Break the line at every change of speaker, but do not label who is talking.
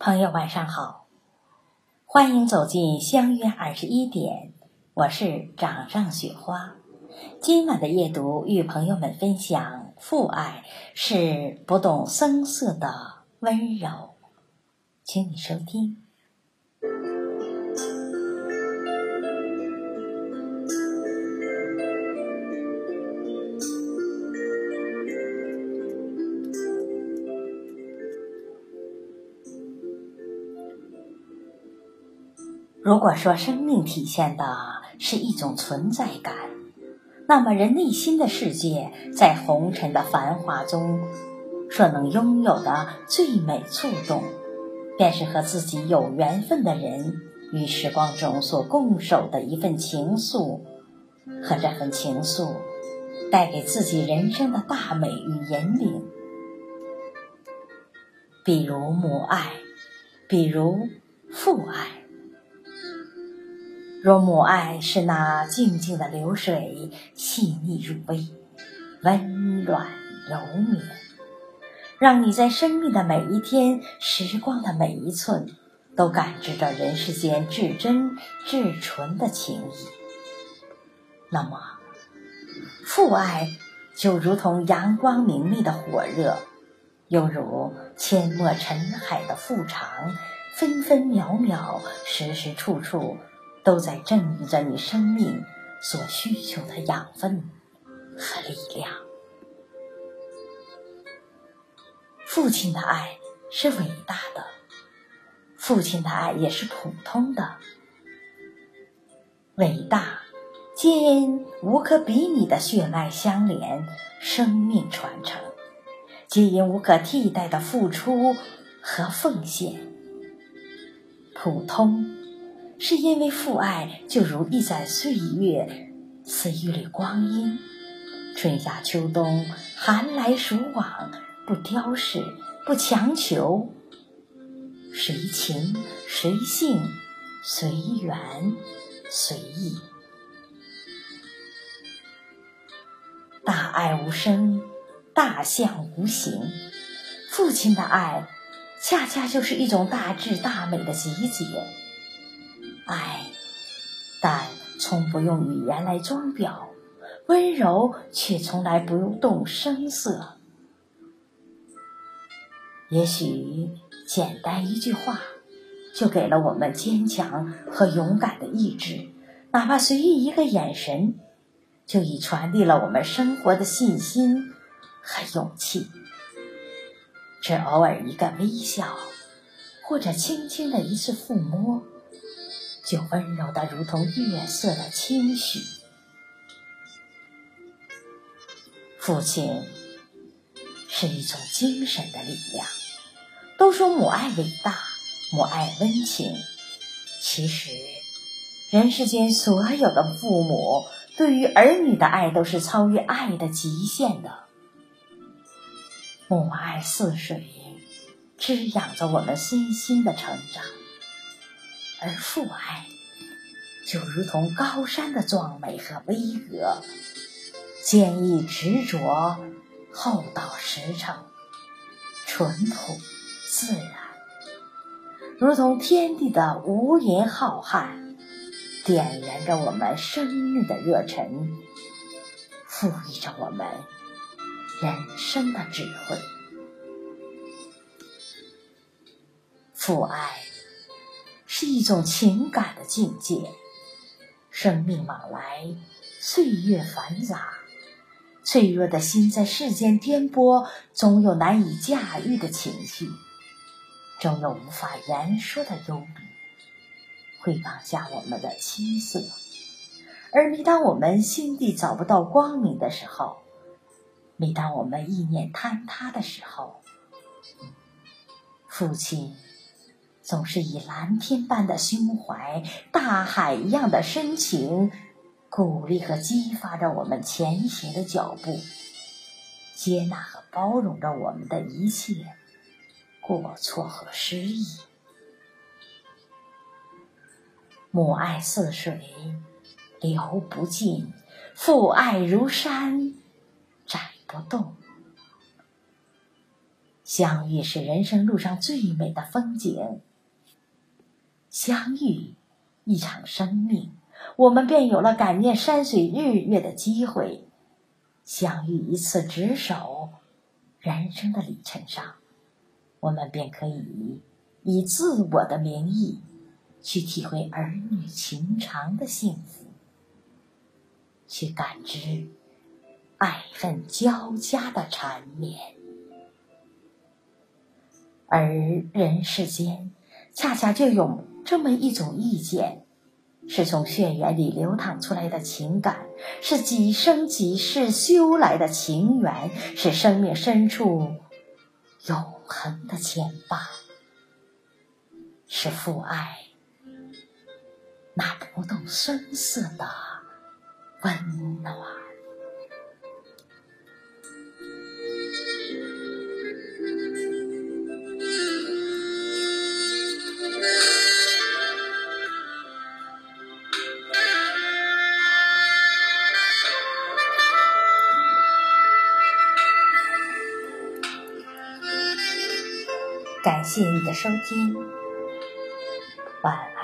朋友晚上好，欢迎走进相约二十一点，我是掌上雪花。今晚的夜读与朋友们分享：父爱是不动声色的温柔，请你收听。如果说生命体现的是一种存在感，那么人内心的世界在红尘的繁华中，所能拥有的最美触动，便是和自己有缘分的人与时光中所共守的一份情愫，和这份情愫带给自己人生的大美与引领。比如母爱，比如父爱。若母爱是那静静的流水，细腻入微，温暖柔绵，让你在生命的每一天、时光的每一寸，都感知着人世间至真至纯的情谊。那么，父爱就如同阳光明媚的火热，犹如阡陌尘海的复长，分分秒秒，时时处处。都在赠予着你生命所需求的养分和力量。父亲的爱是伟大的，父亲的爱也是普通的。伟大，皆因无可比拟的血脉相连，生命传承；皆因无可替代的付出和奉献。普通。是因为父爱就如一盏岁月，似一缕光阴，春夏秋冬，寒来暑往，不雕饰，不强求，谁情谁性，随缘随意。大爱无声，大象无形。父亲的爱，恰恰就是一种大智大美的集结。爱，但从不用语言来装裱，温柔却从来不用动声色。也许简单一句话，就给了我们坚强和勇敢的意志；哪怕随意一个眼神，就已传递了我们生活的信心和勇气。只偶尔一个微笑，或者轻轻的一次抚摸。就温柔的如同月色的轻许。父亲是一种精神的力量。都说母爱伟大，母爱温情。其实，人世间所有的父母对于儿女的爱，都是超越爱的极限的。母爱似水，滋养着我们身心的成长。而父爱，就如同高山的壮美和巍峨，坚毅执着，厚道实诚，淳朴自然，如同天地的无垠浩瀚，点燃着我们生命的热忱，赋予着我们人生的智慧。父爱。是一种情感的境界。生命往来，岁月繁杂，脆弱的心在世间颠簸，总有难以驾驭的情绪，总有无法言说的忧虑，会绑架我们的青涩。而每当我们心底找不到光明的时候，每当我们意念坍塌的时候，父亲。总是以蓝天般的胸怀、大海一样的深情，鼓励和激发着我们前行的脚步，接纳和包容着我们的一切过错和失意。母爱似水，流不尽；父爱如山，载不动。相遇是人生路上最美的风景。相遇，一场生命，我们便有了感念山水日月的机会；相遇一次执手，人生的里程上，我们便可以以自我的名义，去体会儿女情长的幸福，去感知爱恨交加的缠绵。而人世间，恰恰就有这么一种意见，是从血缘里流淌出来的情感，是几生几世修来的情缘，是生命深处永恒的牵绊，是父爱那不动声色的温暖。感谢你的收听，晚安。